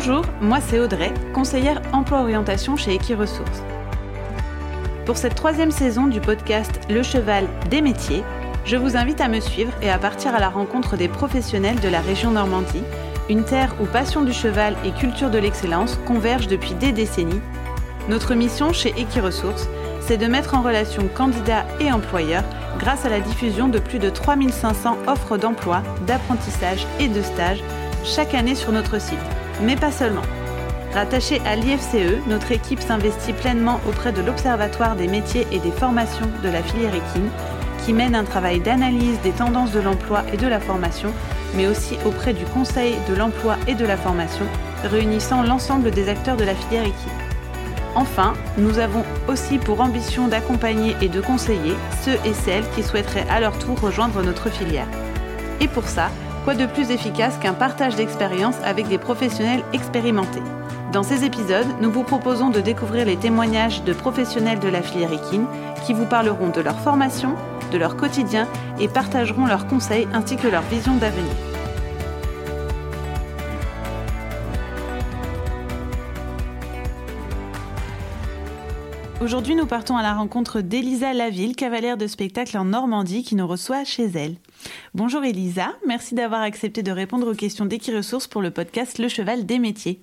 Bonjour, moi c'est Audrey, conseillère emploi-orientation chez Equiresources. Pour cette troisième saison du podcast Le cheval des métiers, je vous invite à me suivre et à partir à la rencontre des professionnels de la région Normandie, une terre où passion du cheval et culture de l'excellence convergent depuis des décennies. Notre mission chez Equiresources, c'est de mettre en relation candidats et employeurs grâce à la diffusion de plus de 3500 offres d'emploi, d'apprentissage et de stage chaque année sur notre site. Mais pas seulement. Rattachée à l'IFCE, notre équipe s'investit pleinement auprès de l'Observatoire des métiers et des formations de la filière équine, qui mène un travail d'analyse des tendances de l'emploi et de la formation, mais aussi auprès du Conseil de l'emploi et de la formation, réunissant l'ensemble des acteurs de la filière équine. Enfin, nous avons aussi pour ambition d'accompagner et de conseiller ceux et celles qui souhaiteraient à leur tour rejoindre notre filière. Et pour ça, quoi de plus efficace qu'un partage d'expérience avec des professionnels expérimentés Dans ces épisodes, nous vous proposons de découvrir les témoignages de professionnels de la filière équine qui vous parleront de leur formation, de leur quotidien et partageront leurs conseils ainsi que leur vision d'avenir. Aujourd'hui, nous partons à la rencontre d'Elisa Laville, cavalière de spectacle en Normandie, qui nous reçoit chez elle. Bonjour Elisa, merci d'avoir accepté de répondre aux questions d'Equiresources pour le podcast Le Cheval des métiers.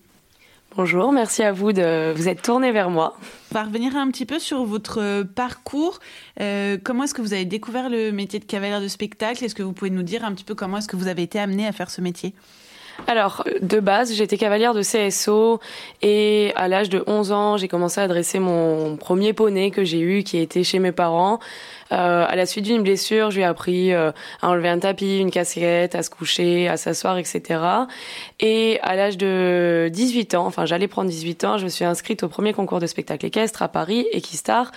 Bonjour, merci à vous de vous être tourné vers moi. On va revenir un petit peu sur votre parcours. Euh, comment est-ce que vous avez découvert le métier de cavalière de spectacle? Est-ce que vous pouvez nous dire un petit peu comment est-ce que vous avez été amené à faire ce métier? Alors, de base, j'étais cavalière de CSO et à l'âge de 11 ans, j'ai commencé à dresser mon premier poney que j'ai eu qui était chez mes parents. Euh, à la suite d'une blessure, je lui ai appris euh, à enlever un tapis, une casquette, à se coucher, à s'asseoir, etc. Et à l'âge de 18 ans, enfin j'allais prendre 18 ans, je me suis inscrite au premier concours de spectacle équestre à Paris, Equistar,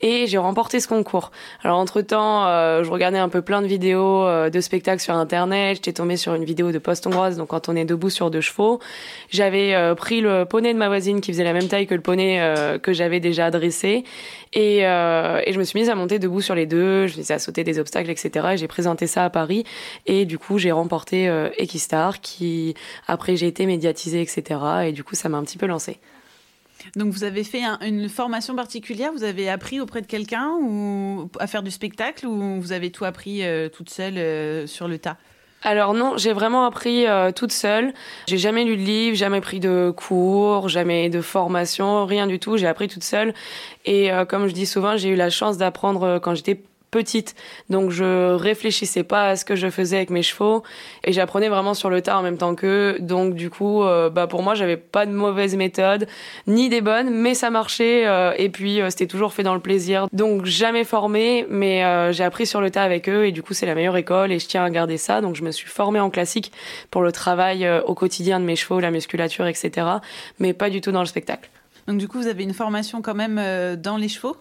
et j'ai remporté ce concours. Alors entre-temps, euh, je regardais un peu plein de vidéos euh, de spectacles sur Internet, j'étais tombée sur une vidéo de post-hongroise, donc quand on est debout sur deux chevaux. J'avais pris le poney de ma voisine qui faisait la même taille que le poney que j'avais déjà dressé, et, et je me suis mise à monter debout sur les deux, je faisais à sauter des obstacles, etc. Et j'ai présenté ça à Paris. Et du coup, j'ai remporté euh, Equistar, qui après j'ai été médiatisée, etc. Et du coup, ça m'a un petit peu lancé. Donc vous avez fait une formation particulière, vous avez appris auprès de quelqu'un ou à faire du spectacle ou vous avez tout appris euh, toute seule euh, sur le tas? Alors non, j'ai vraiment appris toute seule. J'ai jamais lu de livre, jamais pris de cours, jamais de formation, rien du tout. J'ai appris toute seule. Et comme je dis souvent, j'ai eu la chance d'apprendre quand j'étais petite, donc je réfléchissais pas à ce que je faisais avec mes chevaux et j'apprenais vraiment sur le tas en même temps qu'eux. Donc du coup, euh, bah pour moi, j'avais pas de mauvaise méthode, ni des bonnes, mais ça marchait euh, et puis euh, c'était toujours fait dans le plaisir. Donc jamais formé, mais j'ai appris sur le tas avec eux et du coup c'est la meilleure école et je tiens à garder ça. Donc je me suis formée en classique pour le travail au quotidien de mes chevaux, la musculature, etc. Mais pas du tout dans le spectacle. Donc du coup, vous avez une formation quand même dans les chevaux?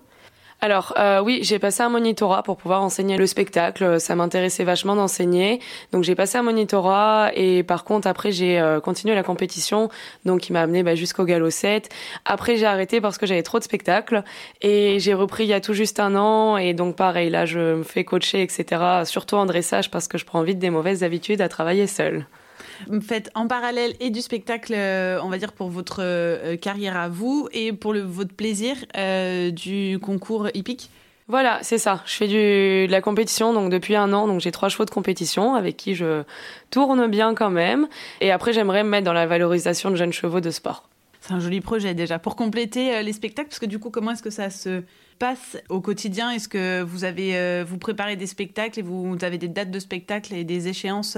Alors euh, oui, j'ai passé un monitorat pour pouvoir enseigner le spectacle. Ça m'intéressait vachement d'enseigner, donc j'ai passé un monitorat et par contre après j'ai euh, continué la compétition, donc il m'a amené bah, jusqu'au galop 7. Après j'ai arrêté parce que j'avais trop de spectacles et j'ai repris il y a tout juste un an et donc pareil là je me fais coacher etc. Surtout en dressage parce que je prends vite des mauvaises habitudes à travailler seule faites en parallèle et du spectacle, euh, on va dire, pour votre euh, carrière à vous et pour le, votre plaisir euh, du concours hippique voilà, c'est ça. Je fais du, de la compétition donc depuis un an. Donc j'ai trois chevaux de compétition avec qui je tourne bien quand même. Et après, j'aimerais me mettre dans la valorisation de jeunes chevaux de sport. C'est un joli projet déjà. Pour compléter les spectacles, parce que du coup, comment est-ce que ça se passe au quotidien? Est-ce que vous avez vous préparez des spectacles et vous avez des dates de spectacle et des échéances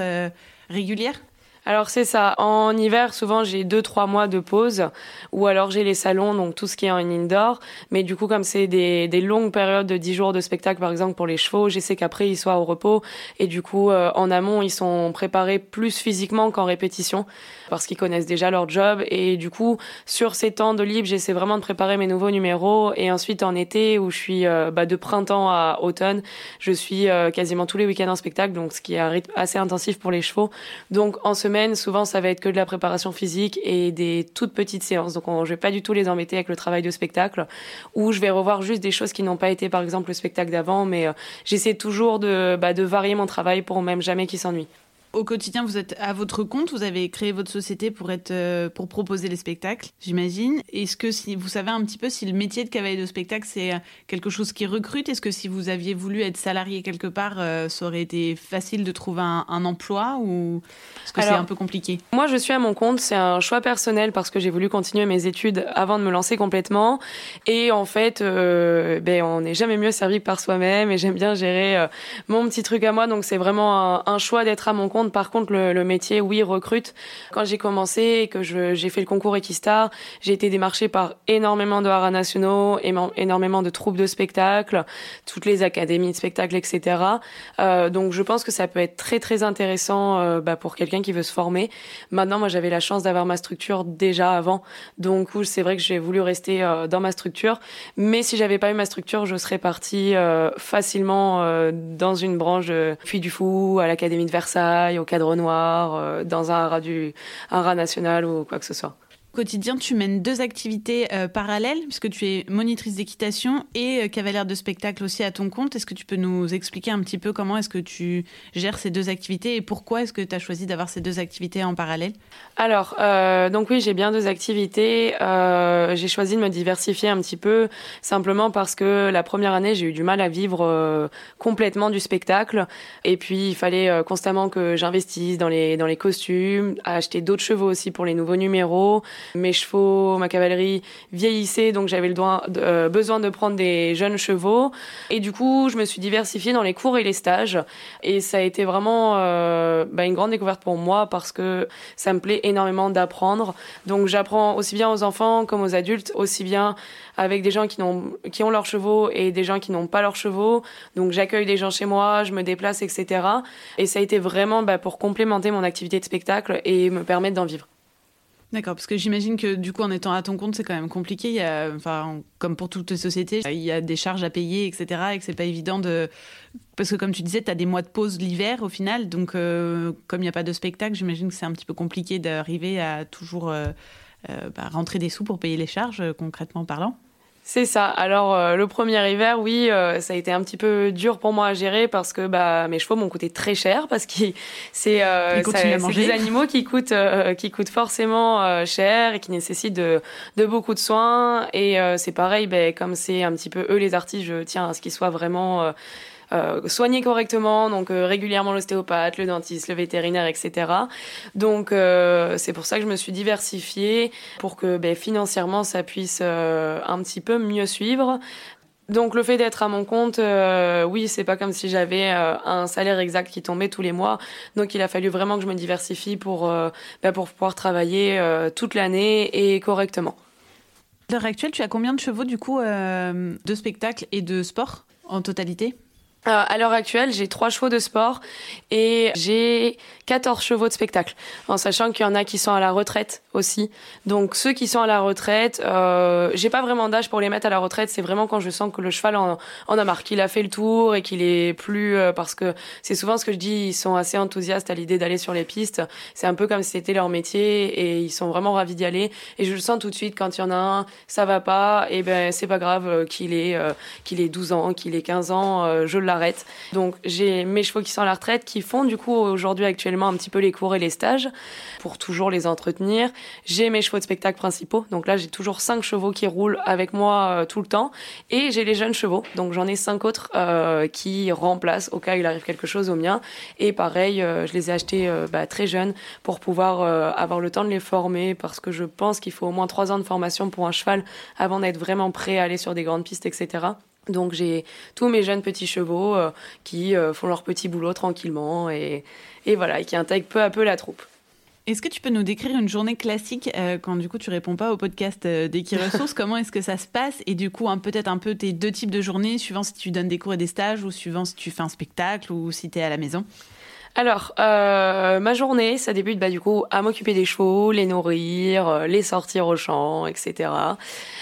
régulières? Alors c'est ça. En hiver, souvent j'ai deux trois mois de pause, ou alors j'ai les salons, donc tout ce qui est en indoor. Mais du coup, comme c'est des, des longues périodes de dix jours de spectacle, par exemple pour les chevaux, j'essaie qu'après ils soient au repos. Et du coup, euh, en amont, ils sont préparés plus physiquement qu'en répétition, parce qu'ils connaissent déjà leur job. Et du coup, sur ces temps de libre, j'essaie vraiment de préparer mes nouveaux numéros. Et ensuite en été, où je suis euh, bah, de printemps à automne, je suis euh, quasiment tous les week-ends en spectacle, donc ce qui est un rythme assez intensif pour les chevaux. Donc en souvent ça va être que de la préparation physique et des toutes petites séances. Donc je vais pas du tout les embêter avec le travail de spectacle, ou je vais revoir juste des choses qui n'ont pas été par exemple le spectacle d'avant, mais euh, j'essaie toujours de, bah, de varier mon travail pour même jamais qu'ils s'ennuient. Au quotidien, vous êtes à votre compte, vous avez créé votre société pour être euh, pour proposer les spectacles, j'imagine. Est-ce que si vous savez un petit peu si le métier de cavalier de spectacle c'est euh, quelque chose qui recrute? Est-ce que si vous aviez voulu être salarié quelque part, euh, ça aurait été facile de trouver un, emploi ou est-ce que c'est un peu compliqué? Moi, je suis à mon compte. C'est un choix personnel parce que j'ai voulu continuer mes études avant de me lancer complètement. Et en fait, ben on n'est jamais mieux servi que par soi-même. Et j'aime bien gérer mon petit truc à moi. Donc c'est vraiment un, un choix d'être à mon compte par contre, le, métier, oui, recrute. Quand j'ai commencé et que j'ai fait le concours Equistar, j'ai été démarchée par énormément de haras nationaux, énormément de troupes de spectacles, toutes les académies de spectacles, etc. Euh, donc, je pense que ça peut être très, très intéressant euh, bah, pour quelqu'un qui veut se former. Maintenant, moi, j'avais la chance d'avoir ma structure déjà avant. Donc, c'est vrai que j'ai voulu rester euh, dans ma structure. Mais si j'avais pas eu ma structure, je serais partie facilement dans une branche puis du Fou, à l'Académie de Versailles, au cadre noir, euh, dans un rat, du, un rat national ou quoi que ce soit quotidien, tu mènes deux activités euh, parallèles, puisque tu es monitrice d'équitation et euh, cavalière de spectacle aussi à ton compte. Est-ce que tu peux nous expliquer un petit peu comment est-ce que tu gères ces deux activités et pourquoi est-ce que tu as choisi d'avoir ces deux activités en parallèle? Alors, euh, donc oui, j'ai bien deux activités. j'ai choisi de me diversifier un petit peu, simplement parce que la première année, j'ai eu du mal à vivre complètement du spectacle. Et puis, il fallait constamment que j'investisse dans les, dans les costumes, à acheter d'autres chevaux aussi pour les nouveaux numéros. Mes chevaux, ma cavalerie vieillissaient, donc j'avais le euh, besoin de prendre des jeunes chevaux. Et du coup, je me suis diversifiée dans les cours et les stages. Et ça a été vraiment euh, bah, une grande découverte pour moi parce que ça me plaît énormément d'apprendre. Donc j'apprends aussi bien aux enfants comme aux adultes, aussi bien avec des gens qui, ont, qui ont leurs chevaux et des gens qui n'ont pas leurs chevaux. Donc j'accueille des gens chez moi, je me déplace, etc. Et ça a été vraiment bah, pour complémenter mon activité de spectacle et me permettre d'en vivre. D'accord, parce que j'imagine que du coup, en étant à ton compte, c'est quand même compliqué. Il y a, enfin, comme pour toutes les sociétés, il y a des charges à payer, etc. Et que c'est pas évident de. Parce que comme tu disais, tu as des mois de pause l'hiver au final. Donc, euh, comme il n'y a pas de spectacle, j'imagine que c'est un petit peu compliqué d'arriver à toujours euh, euh, bah, rentrer des sous pour payer les charges, concrètement parlant. C'est ça. Alors euh, le premier hiver, oui, euh, ça a été un petit peu dur pour moi à gérer parce que bah mes chevaux m'ont coûté très cher parce que c'est euh, des animaux qui coûtent euh, qui coûtent forcément cher et qui nécessitent de, de beaucoup de soins et c'est pareil, ben comme c'est un petit peu eux les artistes, je tiens à ce qu'ils soient vraiment euh, soigner correctement, donc euh, régulièrement l'ostéopathe, le dentiste, le vétérinaire, etc. Donc euh, c'est pour ça que je me suis diversifiée pour que ben, financièrement ça puisse un petit peu mieux suivre. Donc le fait d'être à mon compte, oui, c'est pas comme si j'avais un salaire exact qui tombait tous les mois. Donc il a fallu vraiment que je me diversifie pour ben, pour pouvoir travailler toute l'année et correctement. À l'heure actuelle, tu as combien de chevaux du coup de spectacle et de sport en totalité? Euh, à l'heure actuelle, j'ai trois chevaux de sport et j'ai 14 chevaux de spectacle, en sachant qu'il y en a qui sont à la retraite aussi. Donc ceux qui sont à la retraite, euh, j'ai pas vraiment d'âge pour les mettre à la retraite. C'est vraiment quand je sens que le cheval en, a marre, qu'il a fait le tour et qu'il est plus euh, parce que c'est souvent ce que je dis. Ils sont assez enthousiastes à l'idée d'aller sur les pistes. C'est un peu comme si c'était leur métier et ils sont vraiment ravis d'y aller. Et je le sens tout de suite quand il y en a un, ça va pas. Et ben c'est pas grave euh, qu'il ait qu'il ait 12 ans, qu'il ait 15 ans, je Donc j'ai mes chevaux qui sont à la retraite, qui font du coup aujourd'hui actuellement un petit peu les cours et les stages pour toujours les entretenir. J'ai mes chevaux de spectacle principaux, donc là j'ai toujours cinq chevaux qui roulent avec moi euh, tout le temps, et j'ai les jeunes chevaux, donc j'en ai cinq autres euh, qui remplacent au cas où il arrive quelque chose au mien. Et pareil, euh, je les ai achetés bah, très jeunes pour pouvoir avoir le temps de les former, parce que je pense qu'il faut au moins trois ans de formation pour un cheval avant d'être vraiment prêt à aller sur des grandes pistes, etc. Donc j'ai tous mes jeunes petits chevaux qui font leur petit boulot tranquillement et, et voilà, et qui intègrent peu à peu la troupe. Est-ce que tu peux nous décrire une journée classique euh, quand du coup tu réponds pas au podcast euh, Ressources? Comment est-ce que ça se passe? Et du coup, peut-être un peu tes deux types de journées, suivant si tu donnes des cours et des stages ou suivant si tu fais un spectacle ou si tu es à la maison? Alors, euh, ma journée, ça débute bah, du coup à m'occuper des chevaux, les nourrir, euh, les sortir au champ, etc.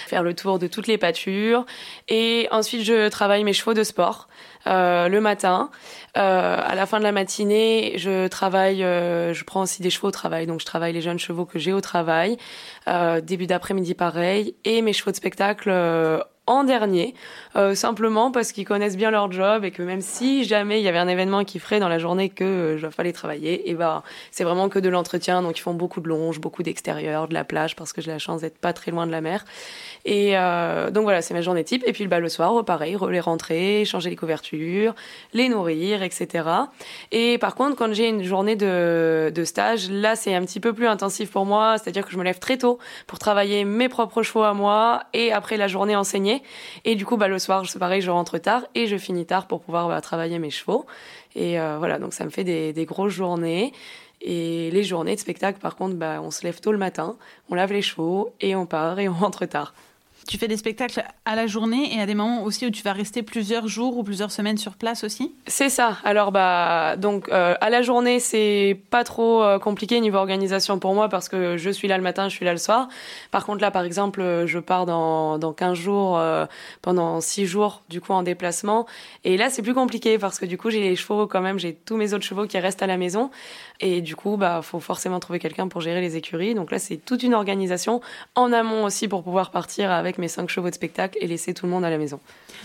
Faire le tour de toutes les pâtures. Et ensuite, je travaille mes chevaux de sport euh, le matin. Euh, à la fin de la matinée, je travaille, euh, je prends aussi des chevaux au travail. Donc, je travaille les jeunes chevaux que j'ai au travail. début d'après-midi, pareil. Et mes chevaux de spectacle en dernier, euh, simplement parce qu'ils connaissent bien leur job et que même si jamais il y avait un événement qui ferait dans la journée que euh, je fallait travailler, et ben c'est vraiment que de l'entretien, donc ils font beaucoup de longe, beaucoup d'extérieur, de la plage parce que j'ai la chance d'être pas très loin de la mer. Et euh, donc voilà, c'est ma journée type. Et puis bah, le soir, pareil, les rentrer, changer les couvertures, les nourrir, etc. Et par contre, quand j'ai une journée de, de stage, là c'est un petit peu plus intensif pour moi, c'est-à-dire que je me lève très tôt pour travailler mes propres chevaux à moi et après la journée enseigner. Et du coup, bah, le soir, c'est pareil, je rentre tard et je finis tard pour pouvoir bah, travailler mes chevaux. Et euh, voilà, donc ça me fait des, des grosses journées. Et les journées de spectacle, par contre, bah, on se lève tôt le matin, on lave les chevaux et on part et on rentre tard. Tu fais des spectacles à la journée et à des moments aussi où tu vas rester plusieurs jours ou plusieurs semaines sur place aussi? C'est ça. Alors bah donc euh, à la journée c'est pas trop euh, compliqué niveau organisation pour moi parce que je suis là le matin, je suis là le soir. Par contre là par exemple euh, je pars dans, dans 15 jours pendant 6 jours du coup en déplacement et là c'est plus compliqué parce que du coup j'ai les chevaux quand même, j'ai tous mes autres chevaux qui restent à la maison et du coup bah faut forcément trouver quelqu'un pour gérer les écuries. Donc là c'est toute une organisation en amont aussi pour pouvoir partir avec mes cinq chevaux de spectacle et laisser tout le monde à la maison.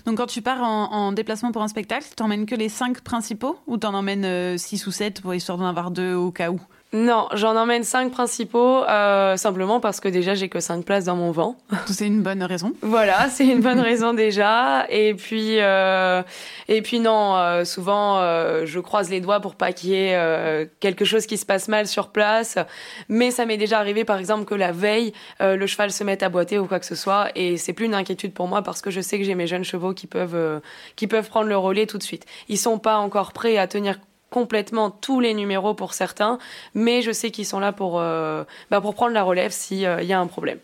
Donc quand tu pars en, déplacement pour un spectacle, t'emmènes que les cinq principaux ou t'en emmènes euh, six ou sept pour histoire d'en avoir deux au cas où? Non, j'en emmène cinq principaux, euh, simplement parce que déjà j'ai que cinq places dans mon vent. C'est une bonne raison. voilà, c'est une bonne raison déjà. Et puis, euh, et puis non, euh, souvent je croise les doigts pour pas qu'il y ait quelque chose qui se passe mal sur place. Mais ça m'est déjà arrivé, par exemple, que la veille le cheval se mette à boiter ou quoi que ce soit, et c'est plus une inquiétude pour moi parce que je sais que j'ai mes jeunes chevaux qui peuvent qui peuvent prendre le relais tout de suite. Ils sont pas encore prêts à tenir complètement tous les numéros pour certains, mais je sais qu'ils sont là pour, euh, bah pour prendre la relève s'il euh, y a un problème.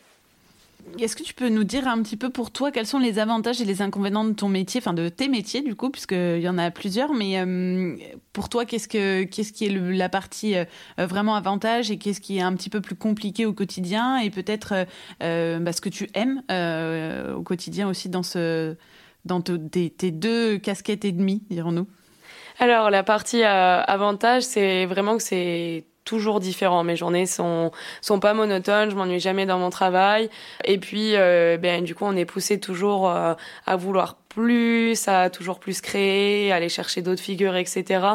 Est-ce que tu peux nous dire un petit peu pour toi quels sont les avantages et les inconvénients de ton métier, enfin de tes métiers du coup, puisqu'il y en a plusieurs, mais euh, pour toi, qu'est-ce, que, qu'est-ce qui est la partie vraiment avantage et qu'est-ce qui est un petit peu plus compliqué au quotidien et peut-être bah, ce que tu aimes au quotidien aussi dans, ce, dans tes, tes deux casquettes et demie, dirons-nous? Alors la partie euh, avantage, c'est vraiment que c'est toujours différent. Mes journées sont sont pas monotones, je m'ennuie jamais dans mon travail. Et puis, euh, ben du coup, on est poussé toujours euh, à vouloir plus, à toujours plus créer, aller chercher d'autres figures, etc.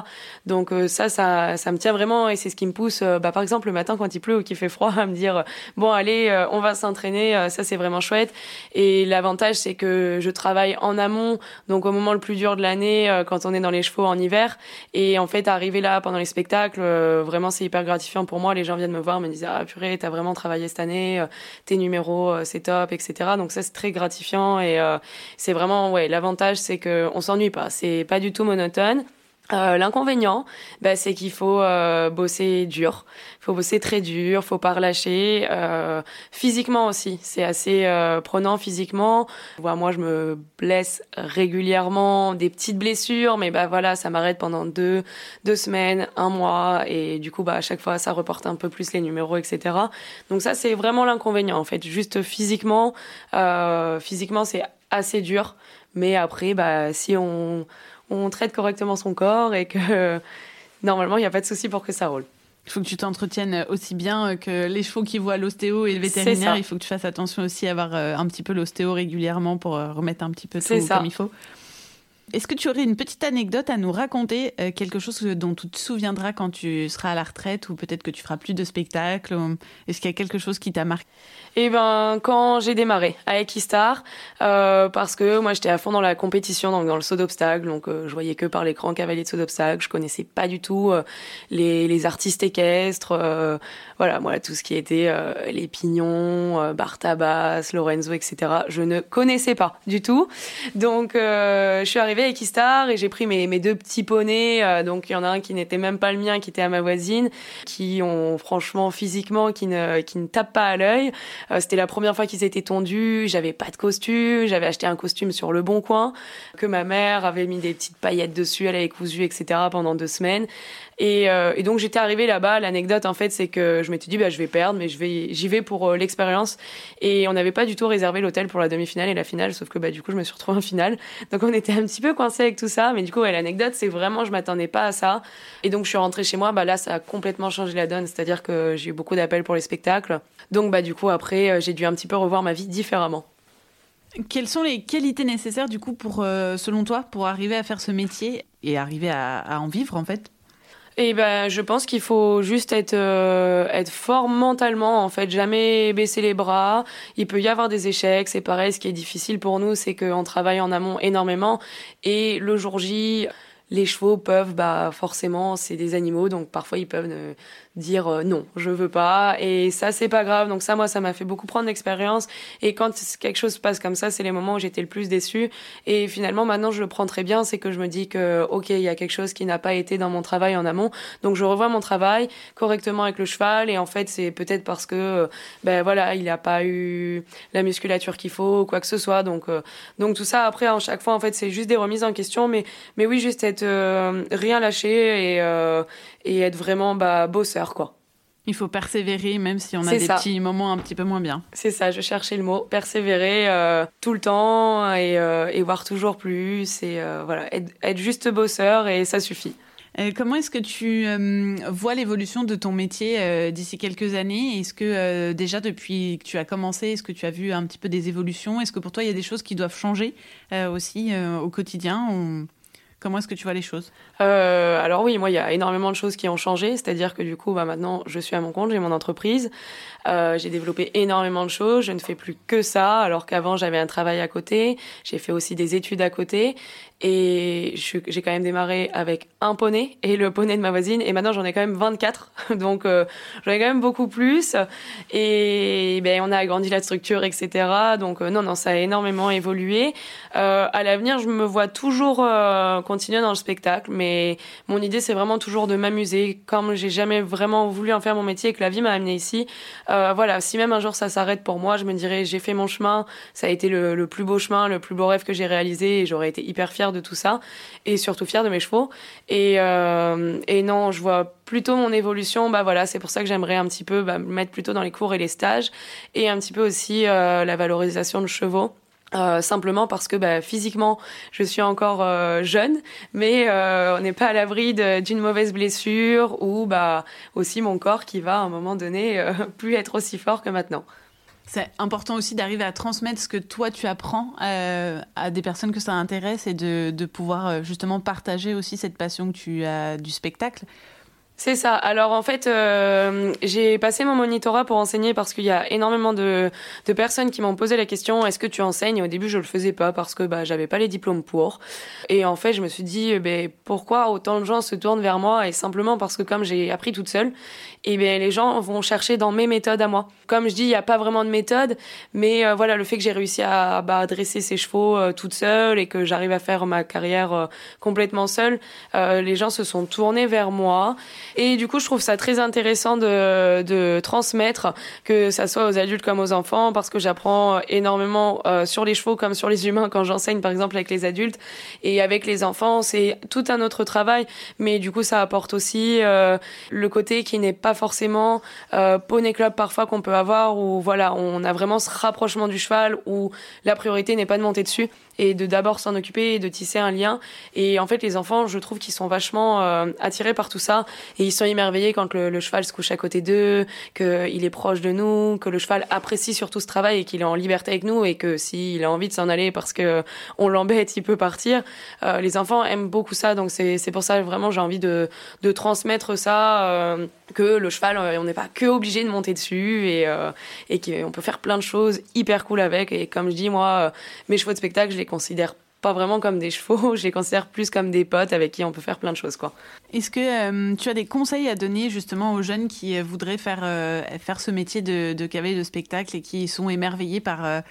Donc euh, ça, ça, ça me tient vraiment et c'est ce qui me pousse. Euh, bah, par exemple, le matin quand il pleut ou qu'il fait froid, à me dire bon allez, euh, on va s'entraîner. ça c'est vraiment chouette. Et l'avantage c'est que je travaille en amont, donc au moment le plus dur de l'année, quand on est dans les chevaux en hiver. Et en fait, arriver là pendant les spectacles, vraiment c'est hyper gratifiant pour moi. Les gens viennent me voir, me disent ah purée, t'as vraiment travaillé cette année, tes numéros c'est top, etc. Donc ça c'est très gratifiant et c'est vraiment ouais l'avantage, c'est qu'on s'ennuie pas. C'est pas du tout monotone. Euh, l'inconvénient, bah, c'est qu'il faut euh, bosser dur, il faut bosser très dur, faut pas relâcher. Euh, physiquement aussi, c'est assez prenant physiquement. moi, je me blesse régulièrement, des petites blessures, mais bah voilà, ça m'arrête pendant deux deux semaines, un mois, et du coup, bah à chaque fois, ça reporte un peu plus les numéros, etc. Donc ça, c'est vraiment l'inconvénient en fait. Juste physiquement, physiquement, c'est assez dur. Mais après, bah, si on, on traite correctement son corps et que normalement, il n'y a pas de souci pour que ça roule. Il faut que tu t'entretiennes aussi bien que les chevaux qui voient l'ostéo et le vétérinaire. Il faut que tu fasses attention aussi à avoir euh, un petit peu l'ostéo régulièrement pour euh, remettre un petit peu tout comme il faut. Est-ce que tu aurais une petite anecdote à nous raconter, euh, quelque chose dont tu te souviendras quand tu seras à la retraite ou peut-être que tu feras plus de spectacles Est-ce qu'il y a quelque chose qui t'a marqué? Eh ben, quand j'ai démarré à Equistar, euh, parce que moi j'étais à fond dans la compétition, dans le saut d'obstacle, donc euh, je voyais que par l'écran cavalier de saut d'obstacle, je connaissais pas du tout les, les, artistes équestres, voilà, moi tout ce qui était les pignons, Bartabas, Lorenzo, etc. Je ne connaissais pas du tout, donc je suis arrivée arrivé à et j'ai pris mes, mes deux petits poneys. Euh, donc il y en a un qui n'était même pas le mien, qui était à ma voisine, qui ont franchement physiquement qui ne qui ne tapent pas à l'œil. Euh, c'était la première fois qu'ils étaient tondus. J'avais pas de costume. J'avais acheté un costume sur le bon coin que ma mère avait mis des petites paillettes dessus. Elle avait cousu etc. pendant deux semaines. Et, euh, et donc j'étais arrivée là-bas. L'anecdote en fait, c'est que je m'étais dit bah je vais perdre, mais je vais j'y vais pour l'expérience. Et on n'avait pas du tout réservé l'hôtel pour la demi-finale et la finale, sauf que bah du coup je me suis retrouvée en finale. Donc on était un petit peu coincé avec tout ça, mais du coup, l'anecdote, c'est vraiment, je m'attendais pas à ça. Et donc, je suis rentrée chez moi, bah là, ça a complètement changé la donne, c'est-à-dire que j'ai eu beaucoup d'appels pour les spectacles. Donc, bah, du coup, après, euh, j'ai dû un petit peu revoir ma vie différemment. Quelles sont les qualités nécessaires du coup pour, selon toi, pour arriver à faire ce métier et arriver à en vivre en fait? Et ben, je pense qu'il faut juste être euh, être fort mentalement en fait, jamais baisser les bras. Il peut y avoir des échecs, c'est pareil. Ce qui est difficile pour nous, c'est qu'on travaille en amont énormément et le jour J, les chevaux peuvent, bah forcément, c'est des animaux, donc parfois ils peuvent dire euh, non, je veux pas. Et ça, c'est pas grave. Donc ça, moi, ça m'a fait beaucoup prendre d'expérience. Et quand quelque chose se passe comme ça, c'est les moments où j'étais le plus déçue. Et finalement, maintenant, je le prends très bien. C'est que je me dis que, ok, il y a quelque chose qui n'a pas été dans mon travail en amont. Donc je revois mon travail correctement avec le cheval. Et en fait, c'est peut-être parce que, euh, ben voilà, il n'a pas eu la musculature qu'il faut, quoi que ce soit. Donc, euh, donc tout ça, après, à chaque fois, en fait, c'est juste des remises en question. Mais, mais oui, juste être rien lâché et, et être vraiment bah, bosseur, quoi. Il faut persévérer même si on a des petits moments un petit peu moins bien. C'est ça, je cherchais le mot. Persévérer euh, tout le temps et, euh, et, voir toujours plus et euh, voilà, être, juste bosseur et ça suffit. comment est-ce que tu vois l'évolution de ton métier d'ici quelques années? Est-ce que déjà depuis que tu as commencé, est-ce que tu as vu un petit peu des évolutions? Est-ce que pour toi il y a des choses qui doivent changer aussi au quotidien? Comment est-ce que tu vois les choses? Euh, Alors oui, moi, il y a énormément de choses qui ont changé. C'est-à-dire que du coup, bah, maintenant, je suis à mon compte, j'ai mon entreprise. Euh, j'ai développé énormément de choses. Je ne fais plus que ça, alors qu'avant, j'avais un travail à côté. J'ai fait aussi des études à côté. Et j'ai quand même démarré avec un poney et le poney de ma voisine. Et maintenant, j'en ai quand même 24. Donc, euh, j'en ai quand même beaucoup plus. Et ben, on a agrandi la structure, etc. Donc, euh, non, non, ça a énormément évolué. Euh, à l'avenir, je me vois toujours continuer dans le spectacle. Mais mon idée, c'est vraiment toujours de m'amuser. Comme j'ai jamais vraiment voulu en faire mon métier et que la vie m'a amené ici. voilà, si même un jour ça s'arrête pour moi, je me dirais, j'ai fait mon chemin. Ça a été le, le plus beau chemin, le plus beau rêve que j'ai réalisé. Et j'aurais été hyper fière de tout ça et surtout fière de mes chevaux. Et, euh, et non, je vois plutôt mon évolution. Bah voilà, c'est pour ça que j'aimerais un petit peu bah, me mettre plutôt dans les cours et les stages et un petit peu aussi euh, la valorisation de chevaux. Euh, simplement parce que bah, physiquement je suis encore jeune, mais on n'est pas à l'abri d'une mauvaise blessure ou bah aussi mon corps qui va à un moment donné plus être aussi fort que maintenant. C'est important aussi d'arriver à transmettre ce que toi tu apprends euh, à des personnes que ça intéresse et de, pouvoir euh, justement partager aussi cette passion que tu as du spectacle c'est ça. Alors en fait, euh, j'ai passé mon monitorat pour enseigner parce qu'il y a énormément de, de personnes qui m'ont posé la question est-ce que tu enseignes? Au début, je le faisais pas parce que bah j'avais pas les diplômes pour. Et en fait, je me suis dit eh ben pourquoi autant de gens se tournent vers moi Et simplement parce que comme j'ai appris toute seule, et eh ben les gens vont chercher dans mes méthodes à moi. Comme je dis, il n'y a pas vraiment de méthode, mais euh, voilà le fait que j'ai réussi à bah, dresser ces chevaux euh, toute seule et que j'arrive à faire ma carrière complètement seule, les gens se sont tournés vers moi. Et du coup, je trouve ça très intéressant de, de transmettre, que ça soit aux adultes comme aux enfants, parce que j'apprends énormément euh, sur les chevaux comme sur les humains quand j'enseigne, par exemple, avec les adultes. Et avec les enfants, c'est tout un autre travail, mais du coup, ça apporte aussi euh, le côté qui n'est pas forcément euh, poney club parfois qu'on peut avoir, où voilà, on a vraiment ce rapprochement du cheval, où la priorité n'est pas de monter dessus et de d'abord s'en occuper et de tisser un lien. Et en fait, les enfants, je trouve qu'ils sont vachement euh, attirés par tout ça et ils sont émerveillés quand le, cheval se couche à côté d'eux, qu'il est proche de nous, que le cheval apprécie surtout ce travail et qu'il est en liberté avec nous et que s'il a envie de s'en aller parce que on l'embête, il peut partir. Euh, les enfants aiment beaucoup ça, donc c'est pour ça vraiment j'ai envie de de transmettre ça. Euh, que le cheval, on n'est pas que obligé de monter dessus et, et qu'on peut faire plein de choses hyper cool avec. Et comme je dis, moi, mes chevaux de spectacle, je les considère pas vraiment comme des chevaux, je les considère plus comme des potes avec qui on peut faire plein de choses. Est-ce que euh, tu as des conseils à donner justement aux jeunes qui euh, voudraient faire, euh, faire ce métier de, de cavalier de spectacle et qui sont émerveillés par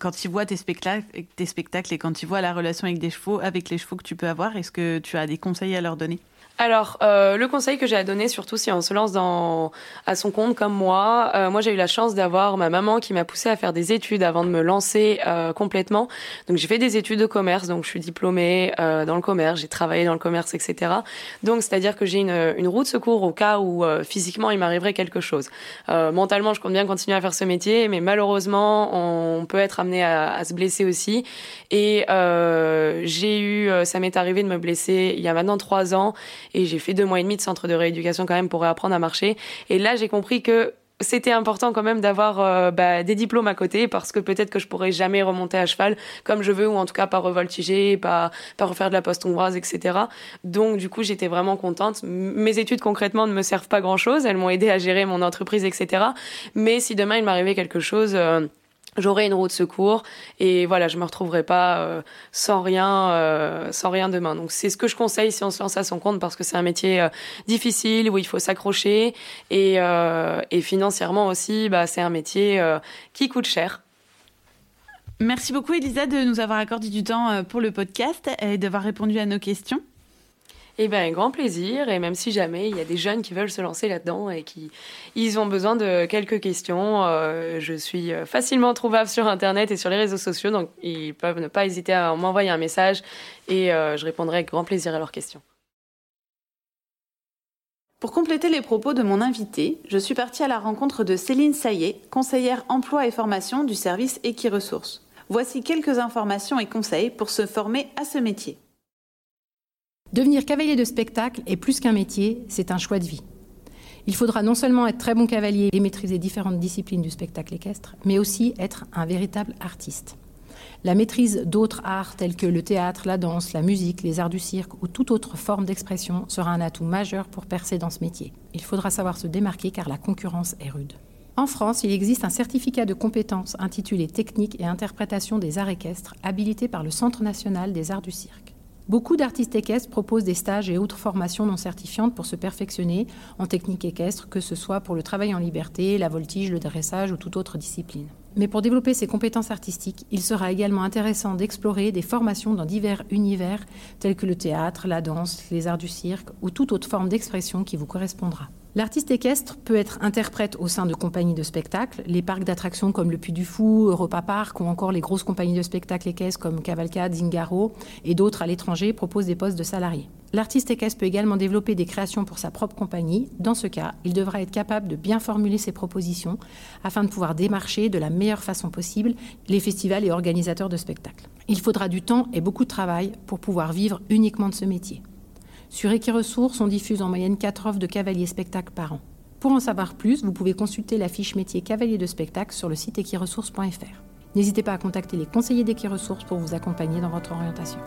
quand ils voient tes spectacles, tes spectacles et quand ils voient la relation avec des chevaux, avec les chevaux que tu peux avoir? Est-ce que tu as des conseils à leur donner? Alors, euh, le conseil que j'ai à donner, surtout si on se lance dans, à son compte comme moi, euh, moi j'ai eu la chance d'avoir ma maman qui m'a poussée à faire des études avant de me lancer euh, complètement. Donc j'ai fait des études de commerce, donc je suis diplômée euh, dans le commerce, j'ai travaillé dans le commerce, etc. Donc c'est-à-dire que j'ai une, une roue de secours au cas où euh, physiquement il m'arriverait quelque chose. mentalement, je compte bien continuer à faire ce métier, mais malheureusement, on peut être amené à, à se blesser aussi. Et j'ai eu, ça m'est arrivé de me blesser il y a maintenant trois ans et j'ai fait deux mois et demi de centre de rééducation quand même pour réapprendre à marcher. Et là, j'ai compris que c'était important quand même d'avoir euh, bah, des diplômes à côté parce que peut-être que je pourrais jamais remonter à cheval comme je veux ou en tout cas pas revoltiger, pas pas refaire de la poste hongroise, etc. Donc du coup j'étais vraiment contente. Mes études concrètement ne me servent pas grand chose, elles m'ont aidé à gérer mon entreprise, etc. Mais si demain il m'arrivait quelque chose euh, j'aurai une roue de secours et voilà, je me retrouverai pas euh, sans rien, euh, sans rien demain. Donc c'est ce que je conseille si on se lance à son compte parce que c'est un métier euh, difficile où il faut s'accrocher et, et financièrement aussi, bah, c'est un métier qui coûte cher. Merci beaucoup Elisa de nous avoir accordé du temps pour le podcast et d'avoir répondu à nos questions. Eh bien, grand plaisir. Et même si jamais il y a des jeunes qui veulent se lancer là-dedans et qui ils ont besoin de quelques questions, euh, je suis facilement trouvable sur Internet et sur les réseaux sociaux. Donc, ils peuvent ne pas hésiter à m'envoyer un message et euh, je répondrai avec grand plaisir à leurs questions. Pour compléter les propos de mon invité, je suis partie à la rencontre de Céline Saillet, conseillère emploi et formation du service Equiresources. Voici quelques informations et conseils pour se former à ce métier. Devenir cavalier de spectacle est plus qu'un métier, c'est un choix de vie. Il faudra non seulement être très bon cavalier et maîtriser différentes disciplines du spectacle équestre, mais aussi être un véritable artiste. La maîtrise d'autres arts tels que le théâtre, la danse, la musique, les arts du cirque ou toute autre forme d'expression sera un atout majeur pour percer dans ce métier. Il faudra savoir se démarquer car la concurrence est rude. En France, il existe un certificat de compétences intitulé Technique et interprétation des arts équestres, habilité par le Centre national des arts du cirque. Beaucoup d'artistes équestres proposent des stages et autres formations non certifiantes pour se perfectionner en technique équestre, que ce soit pour le travail en liberté, la voltige, le dressage ou toute autre discipline. Mais pour développer ses compétences artistiques, il sera également intéressant d'explorer des formations dans divers univers tels que le théâtre, la danse, les arts du cirque ou toute autre forme d'expression qui vous correspondra. L'artiste équestre peut être interprète au sein de compagnies de spectacle, les parcs d'attractions comme le Puy du Fou, Europa Park ou encore les grosses compagnies de spectacle équestres comme Cavalcade, Zingaro et d'autres à l'étranger proposent des postes de salariés. L'artiste équestre peut également développer des créations pour sa propre compagnie. Dans ce cas, il devra être capable de bien formuler ses propositions afin de pouvoir démarcher de la meilleure façon possible les festivals et organisateurs de spectacles. Il faudra du temps et beaucoup de travail pour pouvoir vivre uniquement de ce métier. Sur Equiresources, on diffuse en moyenne 4 offres de cavaliers spectacle par an. Pour en savoir plus, vous pouvez consulter la fiche métier cavalier de spectacle sur le site equiresources.fr. N'hésitez pas à contacter les conseillers d'Equiresources pour vous accompagner dans votre orientation.